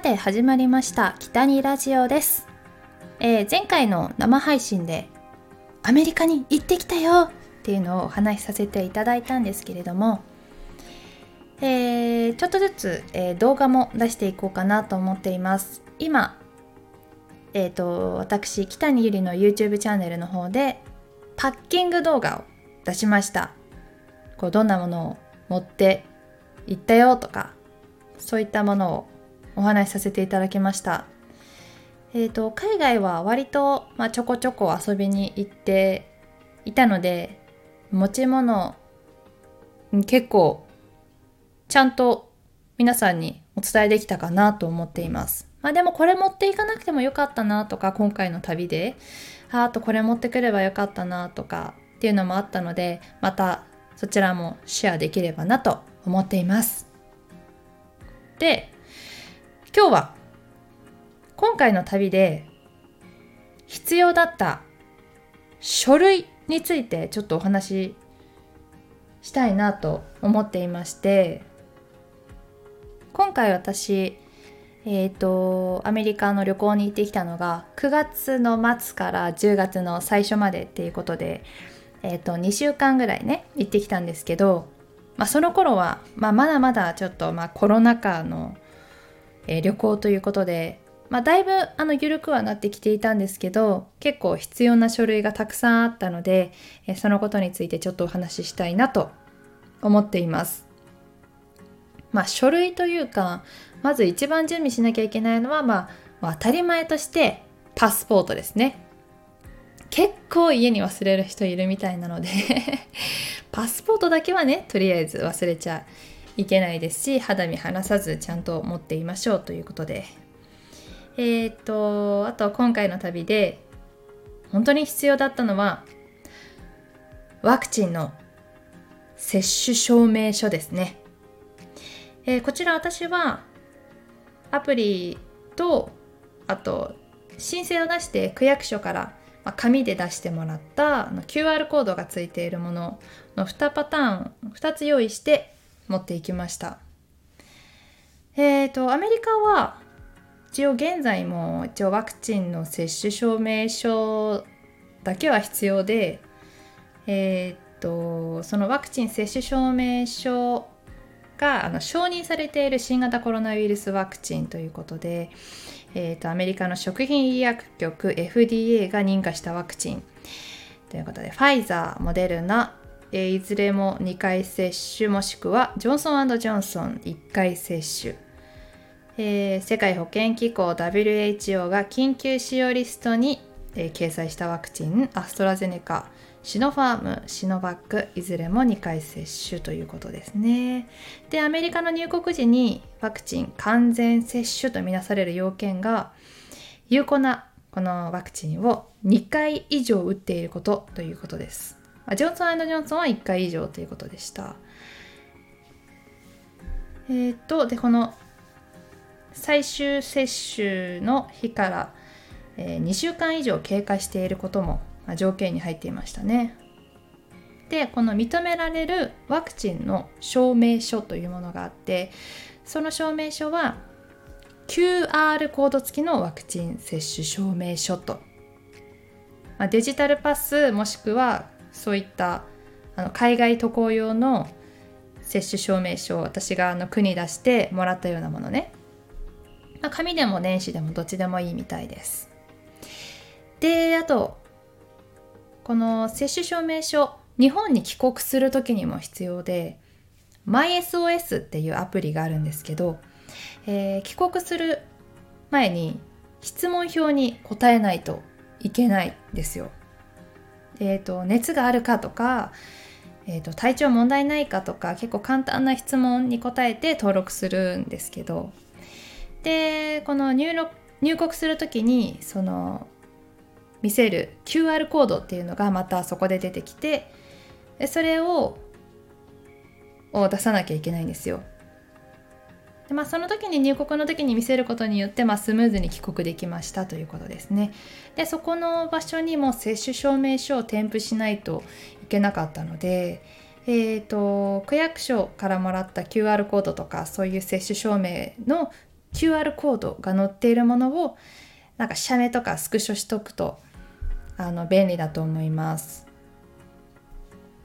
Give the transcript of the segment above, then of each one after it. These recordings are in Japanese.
さて始まりました北にラジオです、えー、前回の生配信でアメリカに行ってきたよっていうのをお話しさせていただいたんですけれども、えー、ちょっとずつ、えー、動画も出していこうかなと思っています。今えっ、と私北にゆりの YouTube チャンネルの方でパッキング動画を出しました。こうどんなものを持って行ったよとかそういったものをお話しさせていただきました。えーと、海外は割と、まあ、ちょこちょこ遊びに行っていたので持ち物結構ちゃんと皆さんにお伝えできたかなと思っています。まあでもこれ持っていかなくてもよかったなとか今回の旅であとこれ持ってくればよかったなとかっていうのもあったのでまたそちらもシェアできればなと思っています。で今日は今回の旅で必要だった書類についてちょっとお話ししたいなと思っていまして今回私えっ、ー、とアメリカの旅行に行ってきたのが9月の末から10月の最初までっていうことで、えー、と2週間ぐらいね行ってきたんですけど、まあ、その頃は、まあ、まだまだちょっとまあコロナ禍のえ、旅行ということで、まあ、だいぶあの緩くはなってきていたんですけど結構必要な書類がたくさんあったので、え、そのことについてちょっとお話ししたいなと思っています。まあ書類というかまず一番準備しなきゃいけないのは、まあ、当たり前としてパスポートですね。結構家に忘れる人いるみたいなので パスポートだけはねとりあえず忘れちゃいけないですし肌身離さずちゃんと持っていましょうということで。えっ、とあと今回の旅で本当に必要だったのはワクチンの接種証明書ですね、えー、こちら私はアプリとあと申請を出して区役所から紙で出してもらったあの QR コードがついているものの2パターン2つ用意して持っていきました。えっ、ー、とアメリカは一応現在も一応ワクチンの接種証明書だけは必要でえっ、ー、とそのワクチン接種証明書があの承認されている新型コロナウイルスワクチンということで、えーと、とアメリカの食品医薬局 FDA が認可したワクチンということでファイザーモデルナえいずれも2回接種もしくはジョンソンジョンソン1回接種、えー、世界保健機構 WHO が緊急使用リストに、えー、掲載したワクチンアストラゼネカシノファーム、シノバック、いずれも2回接種ということですね。で、アメリカの入国時にワクチン完全接種とみなされる要件が、有効なこのワクチンを2回以上打っていることということです。ジョンソンジョンソンは1回以上ということでした。えー、っと、で、この最終接種の日から、えー、2週間以上経過していることも、まあ、条件に入っていましたね。で、この認められるワクチンの証明書というものがあって、その証明書は QR コード付きのワクチン接種証明書と、まあ、デジタルパスもしくはそういったあの海外渡航用の接種証明書を私があの区に出してもらったようなものね、まあ、紙でも電子でもどっちでもいいみたいです。であとこの接種証明書日本に帰国する時にも必要で MySOS っていうアプリがあるんですけど、えー、帰国する前に質問票に答えないといけないんですよ。えーと、熱があるかとか、えーと、体調問題ないかとか結構簡単な質問に答えて登録するんですけどでこの入入国する時にその見せる QR コードっていうのがまたそこで出てきてそれをを出さなきゃいけないんですよ。でまあ、その時に入国の時に見せることによって、まあ、スムーズに帰国できましたということですね。でそこの場所にも接種証明書を添付しないといけなかったので、えーと、区役所からもらった QR コードとかそういう接種証明の QR コードが載っているものをなんか写メとかスクショしとくとあの便利だと思います。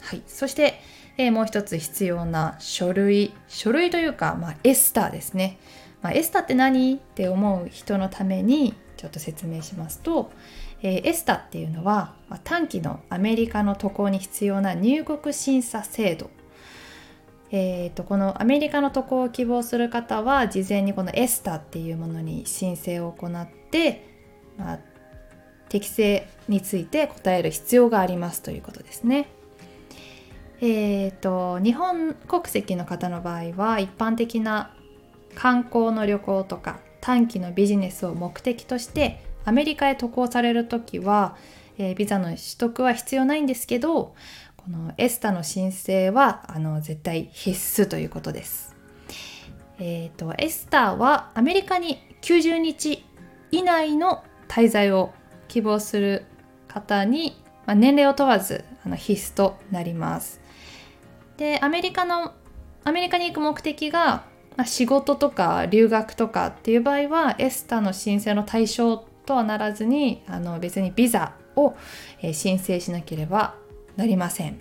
はい、そして、え、もう一つ必要な書類。書類というか、まあ、エスターですね、まあ、エスターって何って思う人のためにちょっと説明しますと、えー、エスタっていうのは、ま、短期のアメリカの渡航に必要な入国審査制度。えーと、このアメリカの渡航を希望する方は事前にこのエスタっていうものに申請を行って、まあ、適正について答える必要がありますということですね。えーと、日本国籍の方の場合は一般的な観光の旅行とか短期のビジネスを目的としてアメリカへ渡航される時は、えー、ビザの取得は必要ないんですけどこのエスタの申請はあの絶対必須ということです。えーと、エスタはアメリカに90日以内の滞在を希望する方に、まあ、年齢を問わずあの必須となります。でアメリカのアメリカに行く目的が、まあ、仕事とか留学とかっていう場合はエスタの申請の対象とはならずにあの別にビザを、申請しなければなりません。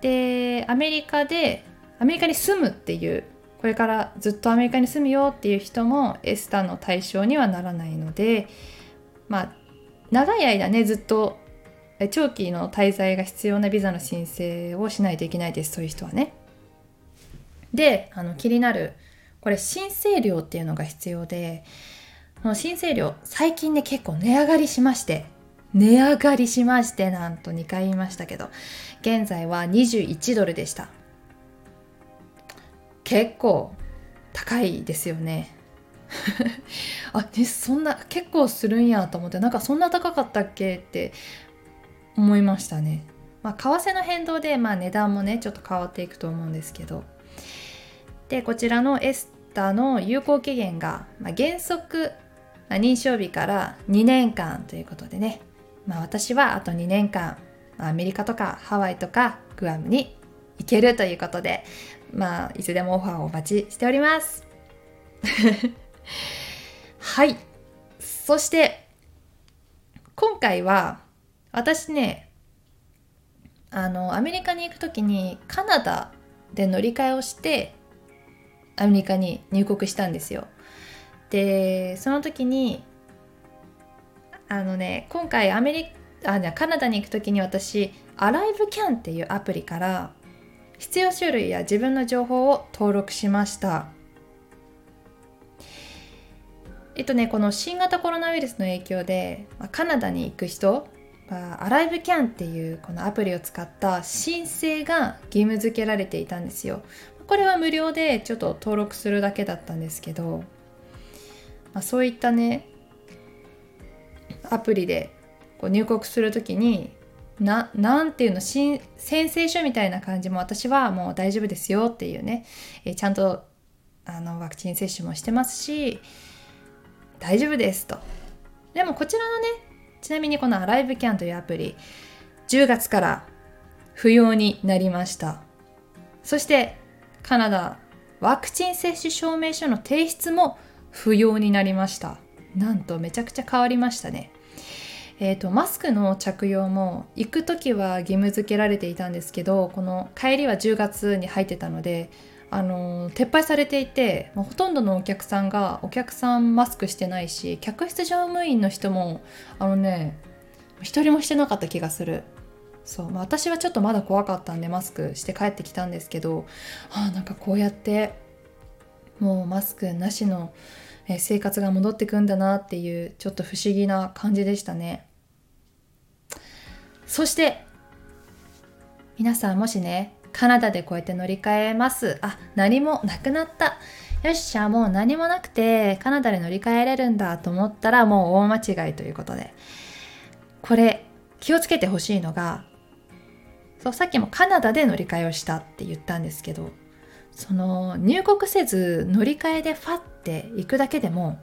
でアメリカでアメリカに住むっていうこれからずっとアメリカに住むよっていう人もエスタの対象にはならないのでまあ長い間ねずっと長期の滞在が必要なビザの申請をしないといけないですそういう人はね。であの気になるこれ申請料っていうのが必要でこの申請料最近ね結構値上がりしまして値上がりしましてなんと2回言いましたけど現在は21ドルでした結構高いですよね あねそんな結構するんやと思ってなんかそんな高かったっけって思いましたねまあ為替の変動でまあ値段もねちょっと変わっていくと思うんですけどでこちらのエスタの有効期限が、まあ、原則、まあ、認証日から2年間ということでねまあ、私はあと2年間アメリカとかハワイとかグアムに行けるということで、まあ、いつでもオファーをお待ちしております。はい。そして、今回は、私ね、あの、アメリカに行く時にカナダで乗り換えをして、アメリカに入国したんですよ。で、その時に、あのね今回アメリカあカナダに行く時に私アライブキャンっていうアプリから必要書類や自分の情報を登録しましたえっとねこの新型コロナウイルスの影響で、カナダに行く人アライブキャンっていうこのアプリを使った申請が義務付けられていたんですよ。これは無料でちょっと登録するだけだったんですけど、まあ、そういったねアプリでこう入国する時にななんていうの申請書みたいな感じも私はもう大丈夫ですよっていうね、えちゃんとあのワクチン接種もしてますし大丈夫ですと。でもこちらのねちなみにこのアライブキャンというアプリ10月から不要になりました。そしてカナダワクチン接種証明書の提出も不要になりました。なんとめちゃくちゃ変わりましたね。えーと、マスクの着用も行く時は義務付けられていたんですけどこの帰りは10月に入ってたのであの撤廃されていて、まあ、ほとんどのお客さんがお客さんマスクしてないし客室乗務員の人もあのね一人もしてなかった気がする。そう、まあ、私はちょっとまだ怖かったんでマスクして帰ってきたんですけどあなんかこうやってもうマスクなしの生活が戻ってくんだなっていうちょっと不思議な感じでしたね。そして皆さんもしねカナダでこうやって乗り換えます。あ何もなくなった。よっしゃもう何もなくてカナダで乗り換えれるんだと思ったらもう大間違いということで。これ気をつけてほしいのがそうさっきもカナダで乗り換えをしたって言ったんですけどその入国せず乗り換えでファッていくだけでも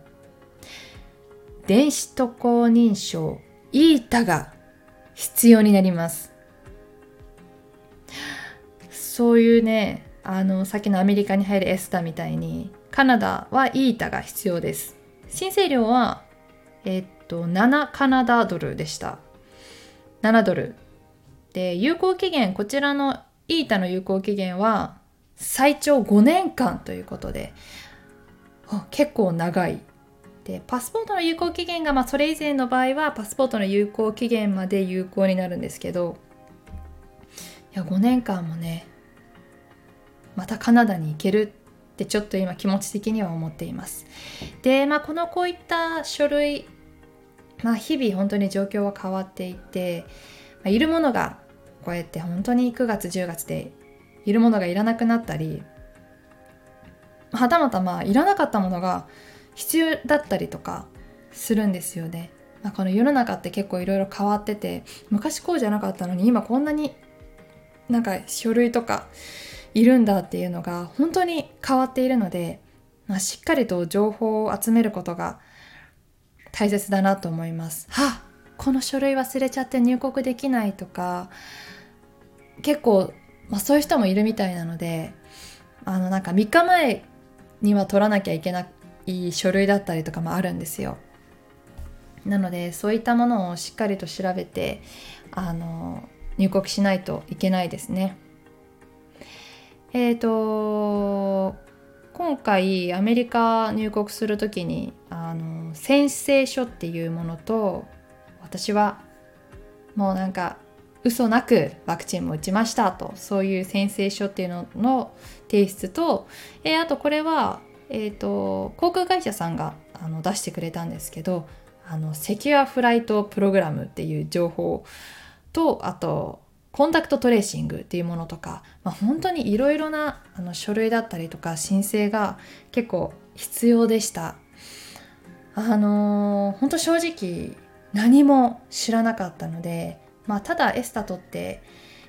電子渡航認証 ETA が必要になります。そういうねあのさっきのアメリカに入るエスタみたいにカナダはイータが必要です。申請料はえ、っと7カナダドルでした。7ドル。で有効期限こちらのイータの有効期限は最長5年間ということで結構長い。でパスポートの有効期限が、まあ、それ以前の場合はパスポートの有効期限まで有効になるんですけどいや5年間もねまたカナダに行けるってちょっと今気持ち的には思っていますでまあこのこういった書類まあ日々本当に状況は変わっていて、まあ、いるものがこうやって本当に9月10月でいるものがいらなくなったりはたまたまあいらなかったものが必要だったりとかするんですよね。まあ、この世の中って結構いろいろ変わってて昔こうじゃなかったのに今こんなになんか書類とかいるんだっていうのが本当に変わっているので、まあ、しっかりと情報を集めることが大切だなと思います。はこの書類忘れちゃって入国できないとか結構、まあ、そういう人もいるみたいなのであのなんか3日前には取らなきゃいけない書類だったりとかもあるんですよ。なのでそういったものをしっかりと調べてあの入国しないといけないですね。えっ、ー、と今回アメリカ入国する時にあの宣誓書っていうものと私はもうなんか嘘なくワクチンも打ちましたとそういう宣誓書っていうのの提出と、えー、あとこれは、えーと、航空会社さんがあの出してくれたんですけどあのセキュアフライトプログラムっていう情報とあとコンタクトトレーシングっていうものとか、まあ、本当にいろいろなあの書類だったりとか申請が結構必要でした。あのー、本当正直何も知らなかったので、まあ、ただエスタ取って、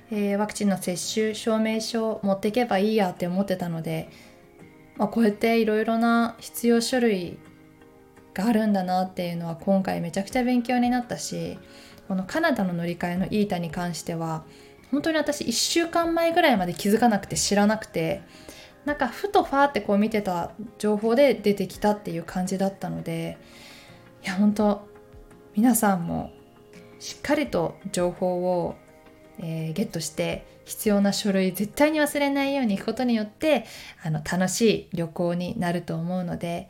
えー、ワクチンの接種証明書を持っていけばいいやって思ってたので、まあ、こうやっていろいろな必要書類があるんだなっていうのは今回めちゃくちゃ勉強になったしこのカナダの乗り換えのイータに関しては本当に私1週間前ぐらいまで気づかなくて知らなくてなんかふとファーってこう見てた情報で出てきたっていう感じだったのでいや本当皆さんもしっかりと情報を、えー、ゲットして必要な書類絶対に忘れないように行くことによってあの楽しい旅行になると思うので、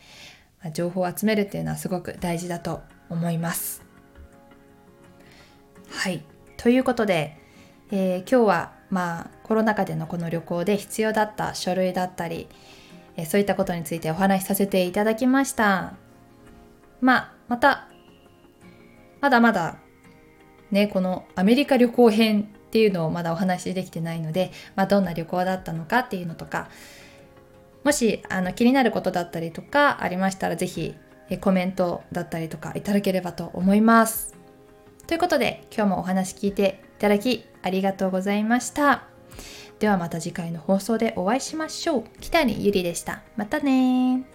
情報を集めるっていうのはすごく大事だと思います。はい。ということで、えー、今日はまあコロナ禍でのこの旅行で必要だった書類だったり、えー、そういったことについてお話しさせていただきました。まあ、また、まだまだね、このアメリカ旅行編っていうのをまだお話しできてないので、まあ、どんな旅行だったのかっていうのとか、もしあの気になることだったりとかありましたら、是非コメントだったりとかいただければと思います。ということで今日もお話聞いていただきありがとうございました。ではまた次回の放送でお会いしましょう。北にゆりでした。またね